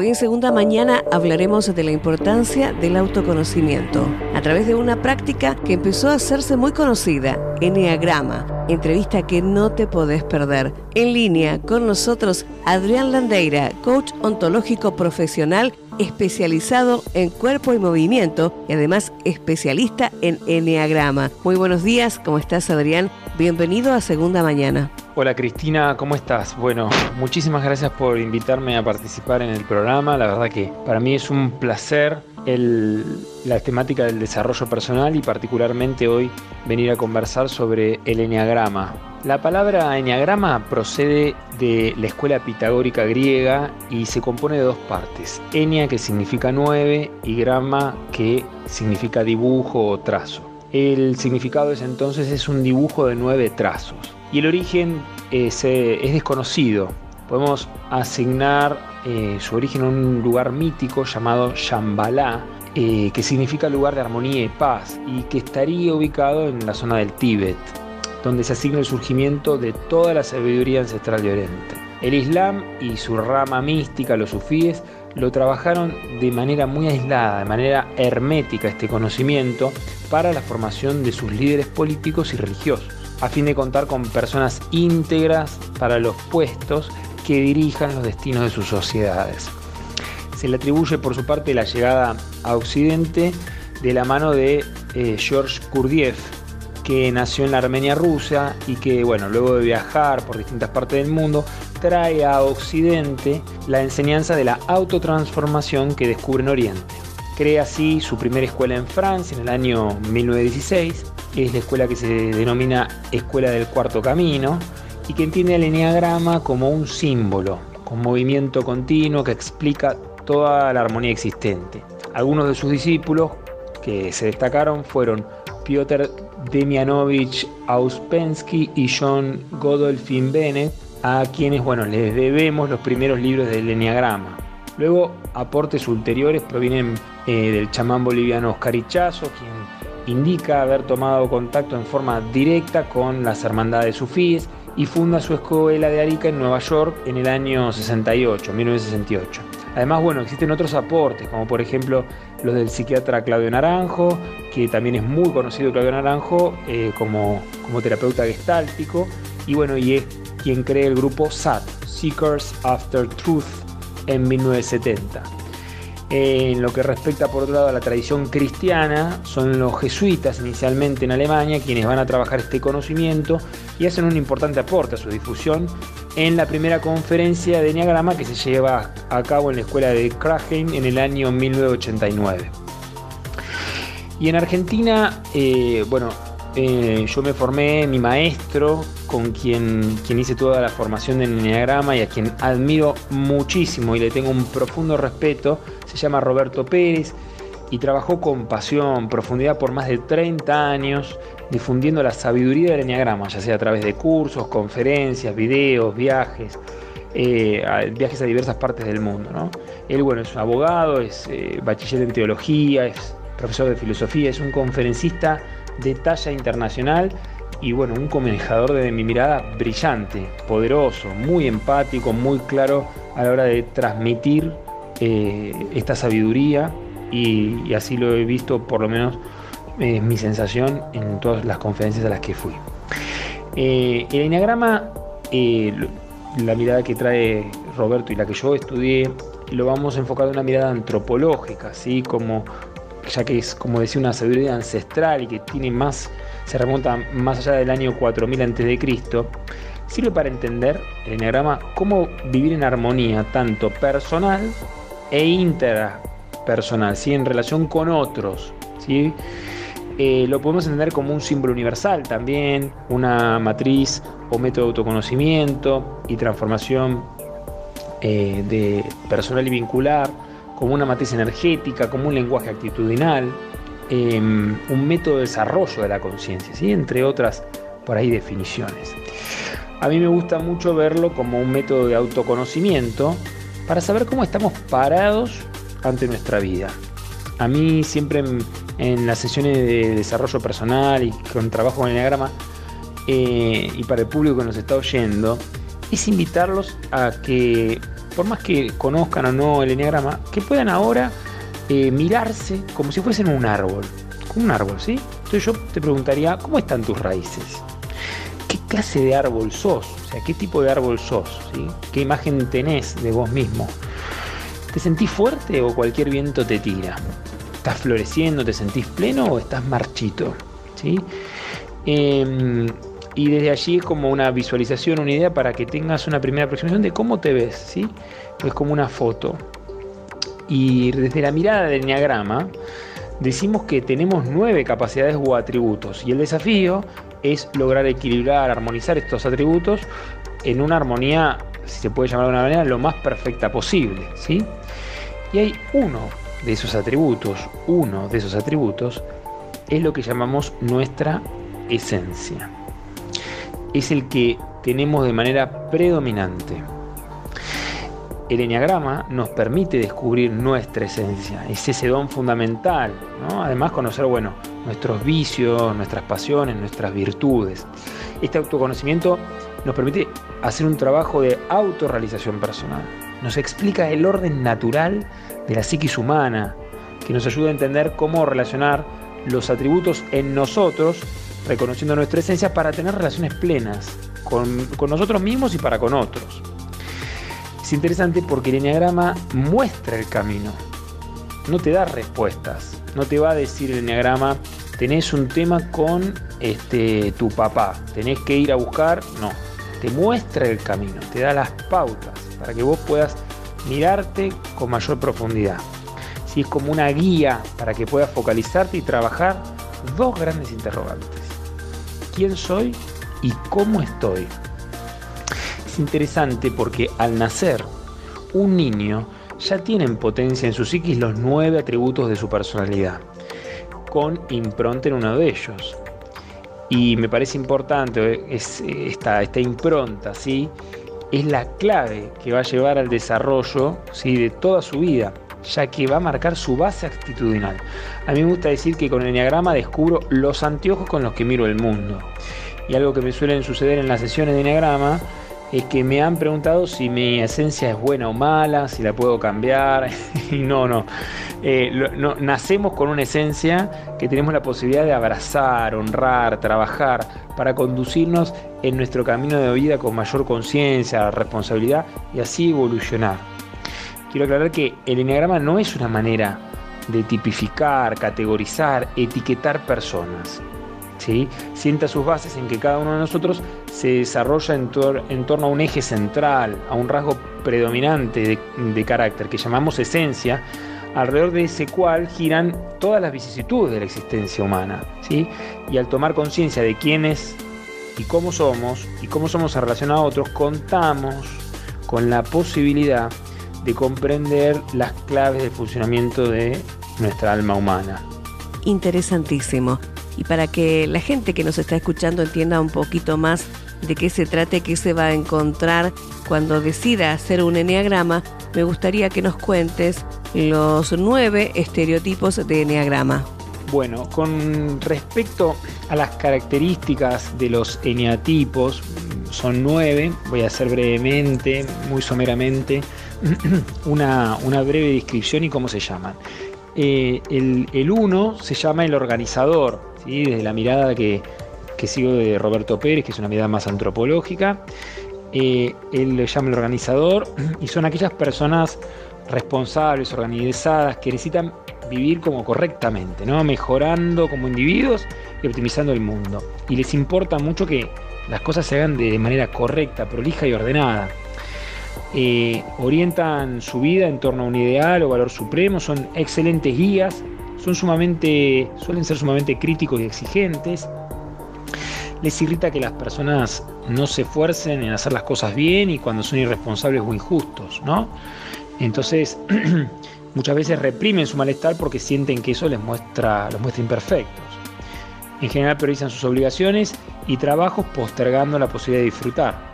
Hoy en Segunda Mañana hablaremos de la importancia del autoconocimiento a través de una práctica que empezó a hacerse muy conocida, Enneagrama, entrevista que no te podés perder. En línea con nosotros, Adrián Landeira, coach ontológico profesional especializado en cuerpo y movimiento y además especialista en Enneagrama. Muy buenos días, ¿cómo estás Adrián? Bienvenido a Segunda Mañana. Hola Cristina, ¿cómo estás? Bueno, muchísimas gracias por invitarme a participar en el programa. La verdad que para mí es un placer la temática del desarrollo personal y particularmente hoy venir a conversar sobre el enneagrama. La palabra enneagrama procede de la escuela pitagórica griega y se compone de dos partes. Ennea que significa nueve y grama que significa dibujo o trazo. El significado es entonces es un dibujo de nueve trazos y el origen es, es desconocido. Podemos asignar eh, su origen a un lugar mítico llamado Shambhala, eh, que significa lugar de armonía y paz, y que estaría ubicado en la zona del Tíbet, donde se asigna el surgimiento de toda la sabiduría ancestral de Oriente. El Islam y su rama mística, los sufíes, lo trabajaron de manera muy aislada, de manera hermética este conocimiento para la formación de sus líderes políticos y religiosos, a fin de contar con personas íntegras para los puestos que dirijan los destinos de sus sociedades. Se le atribuye por su parte la llegada a Occidente de la mano de eh, George Kurdiev, que nació en la Armenia rusa y que, bueno, luego de viajar por distintas partes del mundo, trae a Occidente la enseñanza de la autotransformación que descubre en Oriente. Crea así su primera escuela en Francia en el año 1916, es la escuela que se denomina Escuela del Cuarto Camino, y que entiende el eneagrama como un símbolo, con movimiento continuo que explica toda la armonía existente. Algunos de sus discípulos que se destacaron fueron Piotr Demianovich Auspensky y John Godolphin Bennett, a quienes bueno, les debemos los primeros libros del eneagrama. Luego, aportes ulteriores provienen eh, del chamán boliviano Oscar Ichazo, quien indica haber tomado contacto en forma directa con las hermandades sufíes y funda su escuela de Arica en Nueva York en el año 68, 1968. Además, bueno, existen otros aportes, como por ejemplo los del psiquiatra Claudio Naranjo, que también es muy conocido Claudio Naranjo eh, como, como terapeuta gestáltico, y bueno, y es quien cree el grupo SAT, Seekers After Truth, en 1970. En lo que respecta por otro lado a la tradición cristiana, son los jesuitas inicialmente en Alemania quienes van a trabajar este conocimiento y hacen un importante aporte a su difusión en la primera conferencia de Enneagrama que se lleva a cabo en la escuela de Kragen en el año 1989. Y en Argentina, eh, bueno, eh, yo me formé, mi maestro, con quien, quien hice toda la formación en Enneagrama y a quien admiro muchísimo y le tengo un profundo respeto, se llama Roberto Pérez y trabajó con pasión, profundidad por más de 30 años difundiendo la sabiduría del Enneagrama, ya sea a través de cursos, conferencias, videos, viajes, eh, viajes a diversas partes del mundo. Él, bueno, es un abogado, es eh, bachiller en teología, es profesor de filosofía, es un conferencista de talla internacional y bueno, un comunicador de mi mirada brillante, poderoso, muy empático, muy claro a la hora de transmitir eh, esta sabiduría y, así lo he visto, por lo menos eh, mi sensación en todas las conferencias a las que fui. Eh, el enneagrama, la mirada que trae Roberto y la que yo estudié, lo vamos a enfocar de una mirada antropológica, así como ya que es como decía una sabiduría ancestral y que tiene más, se remonta más allá del año 4000 a.C., sirve para entender el enneagrama cómo vivir en armonía tanto personal e interpersonal, ¿sí? en relación con otros. ¿sí? Eh, lo podemos entender como un símbolo universal también, una matriz o método de autoconocimiento y transformación eh, de personal y vincular, como una matriz energética, como un lenguaje actitudinal, em, un método de desarrollo de la conciencia, ¿sí? entre otras por ahí definiciones. A mí me gusta mucho verlo como un método de autoconocimiento para saber cómo estamos parados ante nuestra vida. A mí siempre en, las sesiones de desarrollo personal y con trabajo el Enneagrama eh, y para el público que nos está oyendo, es invitarlos a que por más que conozcan o no el enneagrama, que puedan ahora eh, mirarse como si fuesen un árbol, un árbol, ¿sí? Entonces yo te preguntaría, ¿cómo están tus raíces? ¿Qué clase de árbol sos? O sea, ¿qué tipo de árbol sos? ¿Qué imagen tenés de vos mismo? ¿Te sentís fuerte o cualquier viento te tira? ¿Estás floreciendo, te sentís pleno o estás marchito? ¿Sí? Em, y desde allí es como una visualización, una idea para que tengas una primera aproximación de cómo te ves, ¿sí? Es como una foto. Y desde la mirada del enneagrama decimos que tenemos nueve capacidades o atributos y el desafío es lograr equilibrar, armonizar estos atributos en una armonía, si se puede llamar de una manera, lo más perfecta posible, ¿sí? Y hay uno de esos atributos, uno de esos atributos es lo que llamamos nuestra esencia. Es el que tenemos de manera predominante. El enneagrama nos permite descubrir nuestra esencia, es ese don fundamental, Además conocer, bueno, nuestros vicios, nuestras pasiones, nuestras virtudes. Este autoconocimiento nos permite hacer un trabajo de autorrealización personal. Nos explica el orden natural de la psiquis humana, que nos ayuda a entender cómo relacionar los atributos en nosotros, reconociendo nuestra esencia para tener relaciones plenas con, nosotros mismos y para con otros. Es interesante porque el enneagrama muestra el camino, no te da respuestas, no te va a decir el enneagrama, tenés un tema con este, tu papá, tenés que ir a buscar, no, te muestra el camino, te da las pautas para que vos puedas mirarte con mayor profundidad. Si es como una guía para que puedas focalizarte y trabajar dos grandes interrogantes. ¿Quién soy y cómo estoy? Es interesante porque al nacer un niño ya tiene en potencia en su psiquis los nueve atributos de su personalidad, con impronta en uno de ellos. Y me parece importante es esta, esta impronta, ¿sí? es la clave que va a llevar al desarrollo ¿sí? de toda su vida, ya que va a marcar su base actitudinal. A mí me gusta decir que con el enneagrama descubro los anteojos con los que miro el mundo. Y algo que me suelen suceder en las sesiones de enneagrama es que me han preguntado si mi esencia es buena o mala, si la puedo cambiar. y no, no. Eh, no. Nacemos con una esencia que tenemos la posibilidad de abrazar, honrar, trabajar para conducirnos en nuestro camino de vida con mayor conciencia, responsabilidad y así evolucionar. Quiero aclarar que el enneagrama no es una manera de tipificar, categorizar, etiquetar personas. ¿sí? Sienta sus bases en que cada uno de nosotros se desarrolla en, torno a un eje central, a un rasgo predominante de, carácter que llamamos esencia, alrededor de ese cual giran todas las vicisitudes de la existencia humana. ¿sí? Y al tomar conciencia de quiénes y cómo somos y cómo somos en relación a otros, contamos con la posibilidad de comprender las claves del funcionamiento de nuestra alma humana. Interesantísimo. Y para que la gente que nos está escuchando entienda un poquito más de qué se trata qué se va a encontrar cuando decida hacer un enneagrama, me gustaría que nos cuentes los nueve estereotipos de enneagrama. Bueno, con respecto a las características de los eneatipos, son nueve, voy a hacer brevemente, muy someramente, una, breve descripción y cómo se llaman. Eh, el, uno se llama el organizador, desde la mirada que, sigo de Roberto Pérez, que es una mirada más antropológica. Eh, él le llama el organizador y son aquellas personas responsables, organizadas, que necesitan vivir como correctamente, ¿no? mejorando como individuos y optimizando el mundo. Y les importa mucho que las cosas se hagan de manera correcta, prolija y ordenada. Eh, orientan su vida en torno a un ideal o valor supremo, son excelentes guías, son sumamente, suelen ser sumamente críticos y exigentes, les irrita que las personas no se esfuercen en hacer las cosas bien y cuando son irresponsables o injustos, ¿no? Entonces, muchas veces reprimen su malestar porque sienten que eso les muestra, los muestra imperfectos. En general priorizan sus obligaciones y trabajos postergando la posibilidad de disfrutar.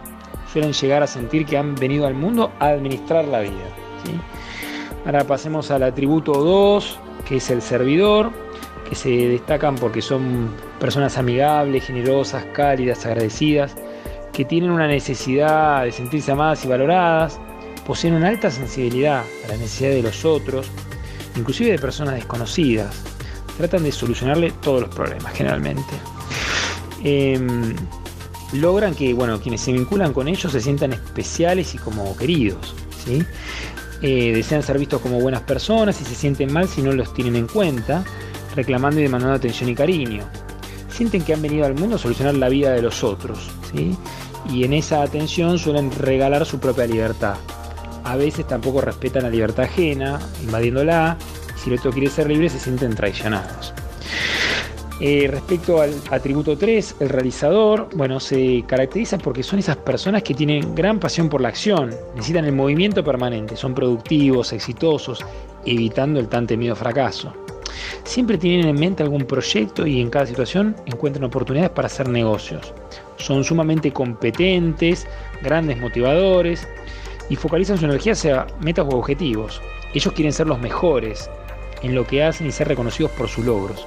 Suelen llegar a sentir que han venido al mundo a administrar la vida. Ahora pasemos al atributo 2, que es el servidor que se destacan porque son personas amigables, generosas, cálidas, agradecidas, que tienen una necesidad de sentirse amadas y valoradas, poseen una alta sensibilidad a la necesidad de los otros, inclusive de personas desconocidas. Tratan de solucionarle todos los problemas generalmente. Em, logran que bueno, quienes se vinculan con ellos se sientan especiales y como queridos. ¿sí? Eh, desean ser vistos como buenas personas y se sienten mal si no los tienen en cuenta, reclamando y demandando atención y cariño. Sienten que han venido al mundo a solucionar la vida de los otros. ¿sí? Y en esa atención suelen regalar su propia libertad. A veces tampoco respetan la libertad ajena, invadiéndola. Y si el otro quiere ser libre, se sienten traicionados. Eh, respecto al atributo 3, el realizador, bueno, se caracteriza porque son esas personas que tienen gran pasión por la acción, necesitan el movimiento permanente, son productivos, exitosos, evitando el tan temido fracaso. Siempre tienen en mente algún proyecto y en cada situación encuentran oportunidades para hacer negocios. Son sumamente competentes, grandes motivadores y focalizan su energía hacia metas o objetivos. Ellos quieren ser los mejores en lo que hacen y ser reconocidos por sus logros.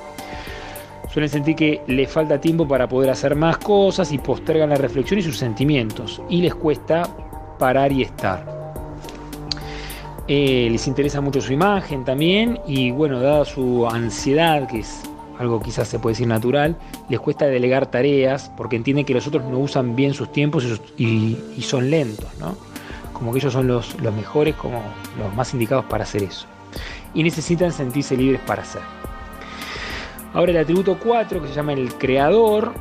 Suelen sentir que les falta tiempo para poder hacer más cosas y postergan la reflexión y sus sentimientos. Y les cuesta parar y estar. Eh, les interesa mucho su imagen también y bueno, dada su ansiedad, que es algo quizás se puede decir natural, les cuesta delegar tareas porque entienden que los otros no usan bien sus tiempos y, son lentos, ¿no? Como que ellos son los, los mejores, como los más indicados para hacer eso. Y necesitan sentirse libres para hacer. Ahora el atributo 4, que se llama el creador,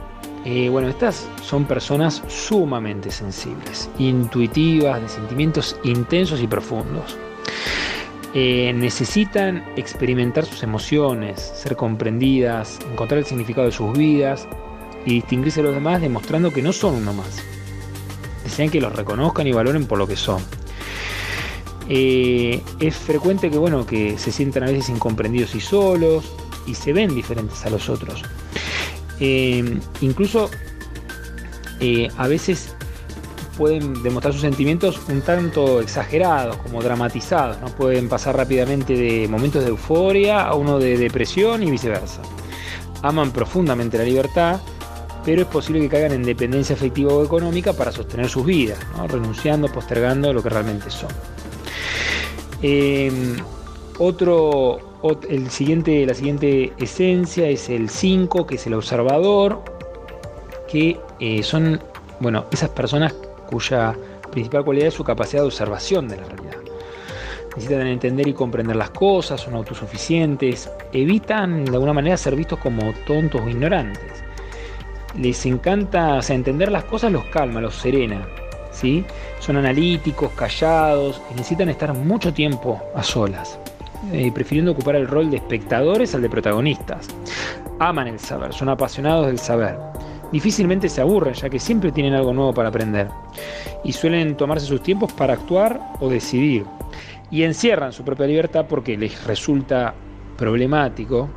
eh, bueno, estas son personas sumamente sensibles, intuitivas, de sentimientos intensos y profundos. Eh, necesitan experimentar sus emociones, ser comprendidas, encontrar el significado de sus vidas y distinguirse de los demás demostrando que no son uno más. Desean que los reconozcan y valoren por lo que son. Eh, es frecuente que, bueno, que se sientan a veces incomprendidos y solos, y se ven diferentes a los otros. Eh, incluso eh, a veces pueden demostrar sus sentimientos un tanto exagerados, como dramatizados, ¿no? pueden pasar rápidamente de momentos de euforia a uno de depresión y viceversa. Aman profundamente la libertad, pero es posible que caigan en dependencia afectiva o económica para sostener sus vidas, renunciando, postergando lo que realmente son. Eh, otro, el siguiente, la siguiente esencia es el 5, que es el observador, que eh, son bueno, esas personas cuya principal cualidad es su capacidad de observación de la realidad. Necesitan entender y comprender las cosas, son autosuficientes, evitan de alguna manera ser vistos como tontos o ignorantes. Les encanta, entender las cosas los calma, los serena. ¿sí? Son analíticos, callados y necesitan estar mucho tiempo a solas. Eh, prefiriendo ocupar el rol de espectadores al de protagonistas. Aman el saber, son apasionados del saber. Difícilmente se aburren, ya que siempre tienen algo nuevo para aprender. Y suelen tomarse sus tiempos para actuar o decidir. Y encierran su propia libertad porque les resulta problemático,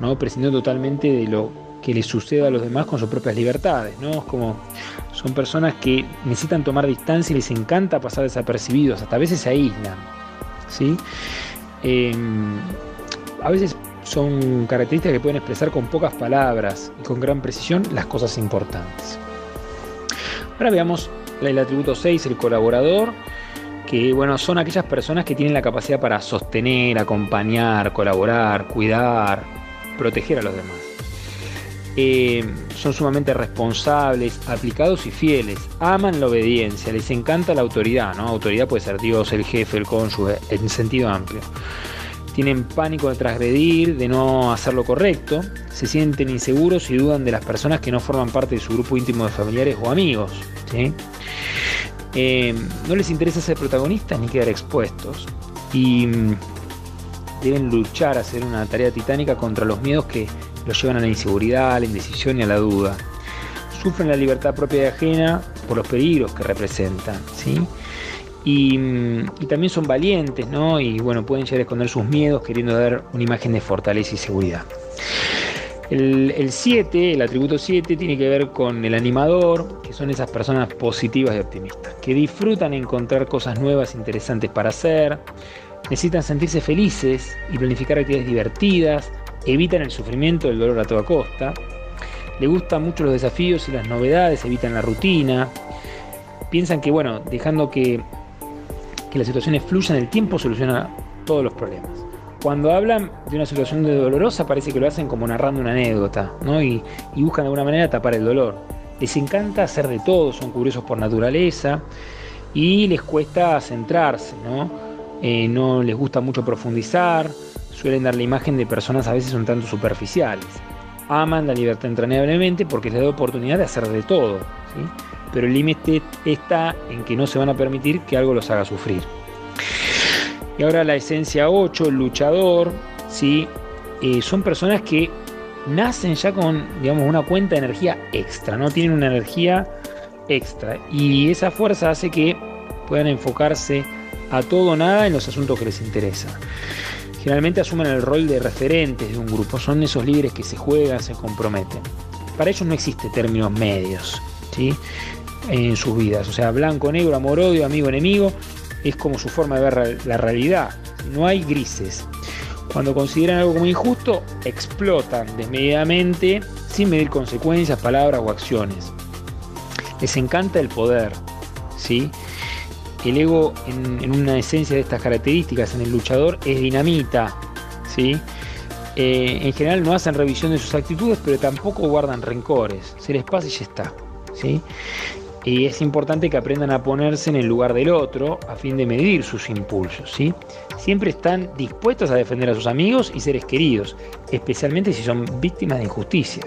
¿no? prescindiendo totalmente de lo que les suceda a los demás con sus propias libertades. ¿no? Es como son personas que necesitan tomar distancia y les encanta pasar desapercibidos, hasta a veces se aíslan. ¿sí? Em, a veces son características que pueden expresar con pocas palabras y con gran precisión las cosas importantes. Ahora veamos el atributo 6, el colaborador, que bueno, son aquellas personas que tienen la capacidad para sostener, acompañar, colaborar, cuidar, proteger a los demás. Em, son sumamente responsables, aplicados y fieles. Aman la obediencia, les encanta la autoridad, ¿no? Autoridad puede ser Dios, el jefe, el cónyuge, en sentido amplio. Tienen pánico de transgredir, de no hacer lo correcto, se sienten inseguros y dudan de las personas que no forman parte de su grupo íntimo de familiares o amigos. Em, no les interesa ser protagonistas ni quedar expuestos. Y mm, deben luchar hacer una tarea titánica contra los miedos que los llevan a la inseguridad, a la indecisión y a la duda. Sufren la libertad propia y ajena por los peligros que representan, ¿sí? Y, también son valientes, ¿no? Y bueno, pueden llegar a esconder sus miedos queriendo dar una imagen de fortaleza y seguridad. El 7, el, atributo 7, tiene que ver con el animador, que son esas personas positivas y optimistas, que disfrutan encontrar cosas nuevas, interesantes para hacer, necesitan sentirse felices y planificar actividades divertidas, evitan el sufrimiento, el dolor a toda costa, le gustan mucho los desafíos y las novedades, evitan la rutina, piensan que, bueno, dejando que que las situaciones fluyan, el tiempo soluciona todos los problemas. Cuando hablan de una situación dolorosa parece que lo hacen como narrando una anécdota, ¿no? Y, y buscan de alguna manera tapar el dolor. Les encanta hacer de todo, son curiosos por naturaleza y les cuesta centrarse, ¿no? Eh, no les gusta mucho profundizar, suelen dar la imagen de personas a veces un tanto superficiales. Aman la libertad entrañablemente porque les da oportunidad de hacer de todo, pero el límite está en que no se van a permitir que algo los haga sufrir. Y ahora la esencia 8, el luchador, ¿sí? Eh, son personas que nacen ya con digamos, una cuenta de energía extra, no tienen una energía extra. Y esa fuerza hace que puedan enfocarse a todo o nada en los asuntos que les interesan. Generalmente asumen el rol de referentes de un grupo, son esos líderes que se juegan, se comprometen. Para ellos no existe términos medios ¿sí? en sus vidas, o sea, blanco, negro, amor, odio, amigo, enemigo, es como su forma de ver la realidad. No hay grises. Cuando consideran algo como injusto, explotan desmedidamente sin medir consecuencias, palabras o acciones. Les encanta el poder, ¿sí? El ego, en, una esencia de estas características en el luchador, es dinamita, ¿sí? Eh, en general no hacen revisión de sus actitudes, pero tampoco guardan rencores. Se les pasa y ya está, ¿sí? Y es importante que aprendan a ponerse en el lugar del otro a fin de medir sus impulsos, ¿sí? Siempre están dispuestos a defender a sus amigos y seres queridos, especialmente si son víctimas de injusticia.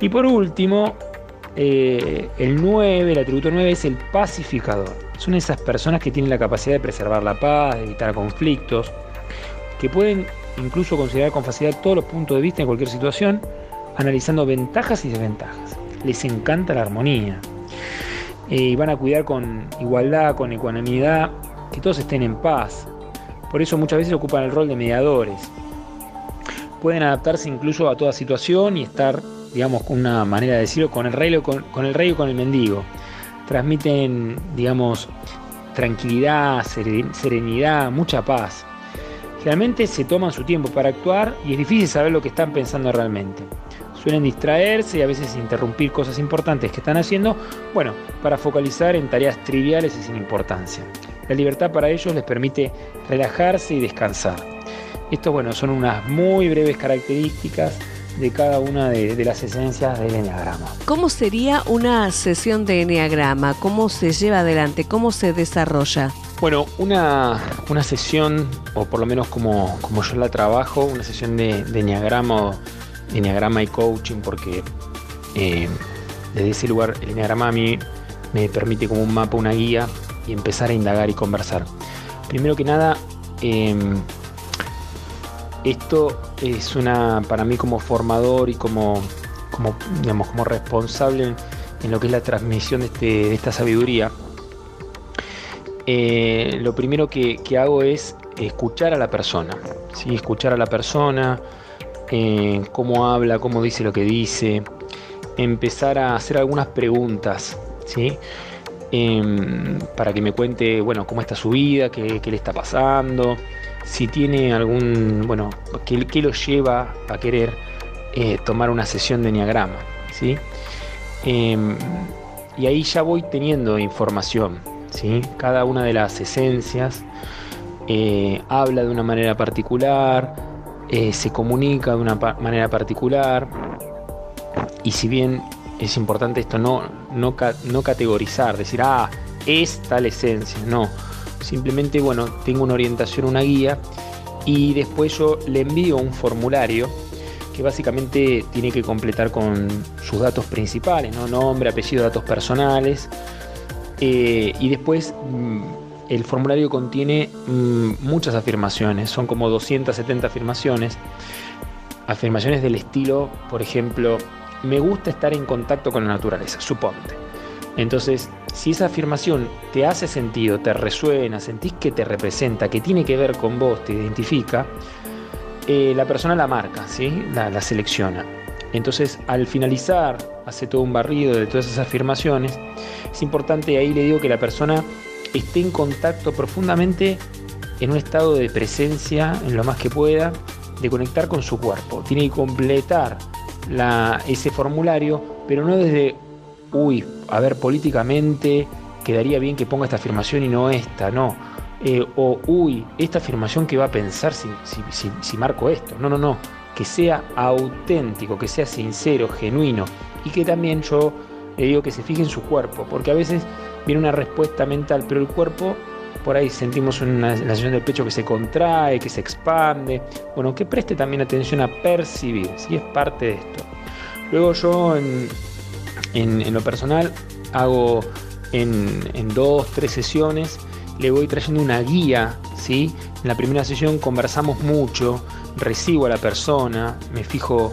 Y por último, eh, el 9, el atributo 9 es el pacificador. Son esas personas que tienen la capacidad de preservar la paz, de evitar conflictos, que pueden incluso considerar con facilidad todos los puntos de vista en cualquier situación, analizando ventajas y desventajas. Les encanta la armonía. Eh, y van a cuidar con igualdad, con ecuanimidad, que todos estén en paz. Por eso muchas veces ocupan el rol de mediadores. Pueden adaptarse incluso a toda situación y estar digamos, una manera de decirlo, con el rey, o con el mendigo. Transmiten, digamos, tranquilidad, serenidad, mucha paz. Generalmente se toman su tiempo para actuar y es difícil saber lo que están pensando realmente. Suelen distraerse y a veces interrumpir cosas importantes que están haciendo, bueno, para focalizar en tareas triviales y sin importancia. La libertad para ellos les permite relajarse y descansar. Estos, bueno, son unas muy breves características de cada una de, las esencias del Enneagrama. ¿Cómo sería una sesión de Enneagrama? ¿Cómo se lleva adelante? ¿Cómo se desarrolla? Bueno, una, sesión, o por lo menos como, como yo la trabajo, una sesión de, de Enneagrama, Enneagrama y coaching, porque eh, desde ese lugar el Enneagrama a mí me permite como un mapa, una guía y empezar a indagar y conversar. Primero que nada, em, esto es una, para mí como formador y como, como, digamos, como responsable en, lo que es la transmisión de, este, esta sabiduría, eh, lo primero que, hago es escuchar a la persona, ¿sí? escuchar a la persona, eh, cómo habla, cómo dice lo que dice, empezar a hacer algunas preguntas, ¿sí? Em, para que me cuente, bueno, cómo está su vida, qué, qué le está pasando, si tiene algún, bueno, qué, lo lleva a querer eh, tomar una sesión de Enneagrama, ¿sí? Em, y ahí ya voy teniendo información, ¿sí? Cada una de las esencias eh, habla de una manera particular, eh, se comunica de una manera particular, y si bien es importante esto, no, no, no categorizar, decir, ah, es tal esencia, no Simplemente, bueno, tengo una orientación, una guía y después yo le envío un formulario que básicamente tiene que completar con sus datos principales, ¿no? nombre, apellido, datos personales. Eh, y después mm, el formulario contiene mm, muchas afirmaciones, son como 270 afirmaciones. Afirmaciones del estilo, por ejemplo, me gusta estar en contacto con la naturaleza, suponte. Entonces, si esa afirmación te hace sentido, te resuena, sentís que te representa, que tiene que ver con vos, te identifica, eh, la persona la marca, ¿sí? La, selecciona. Entonces, al finalizar, hace todo un barrido de todas esas afirmaciones. Es importante, ahí le digo que la persona esté en contacto profundamente en un estado de presencia, en lo más que pueda, de conectar con su cuerpo. Tiene que completar ese formulario, pero no desde uy, a ver, políticamente, quedaría bien que ponga esta afirmación y no esta, no. Eh, o, uy, esta afirmación que va a pensar si, si marco esto. No, no, no. Que sea auténtico, que sea sincero, genuino. Y que también yo le digo que se fije en su cuerpo, porque a veces viene una respuesta mental, pero el cuerpo por ahí sentimos una sensación del pecho que se contrae, que se expande. Bueno, que preste también atención a percibir, si es parte de esto. Luego yo en, lo personal hago en, dos, tres sesiones, le voy trayendo una guía, ¿sí? En la primera sesión conversamos mucho, recibo a la persona, me fijo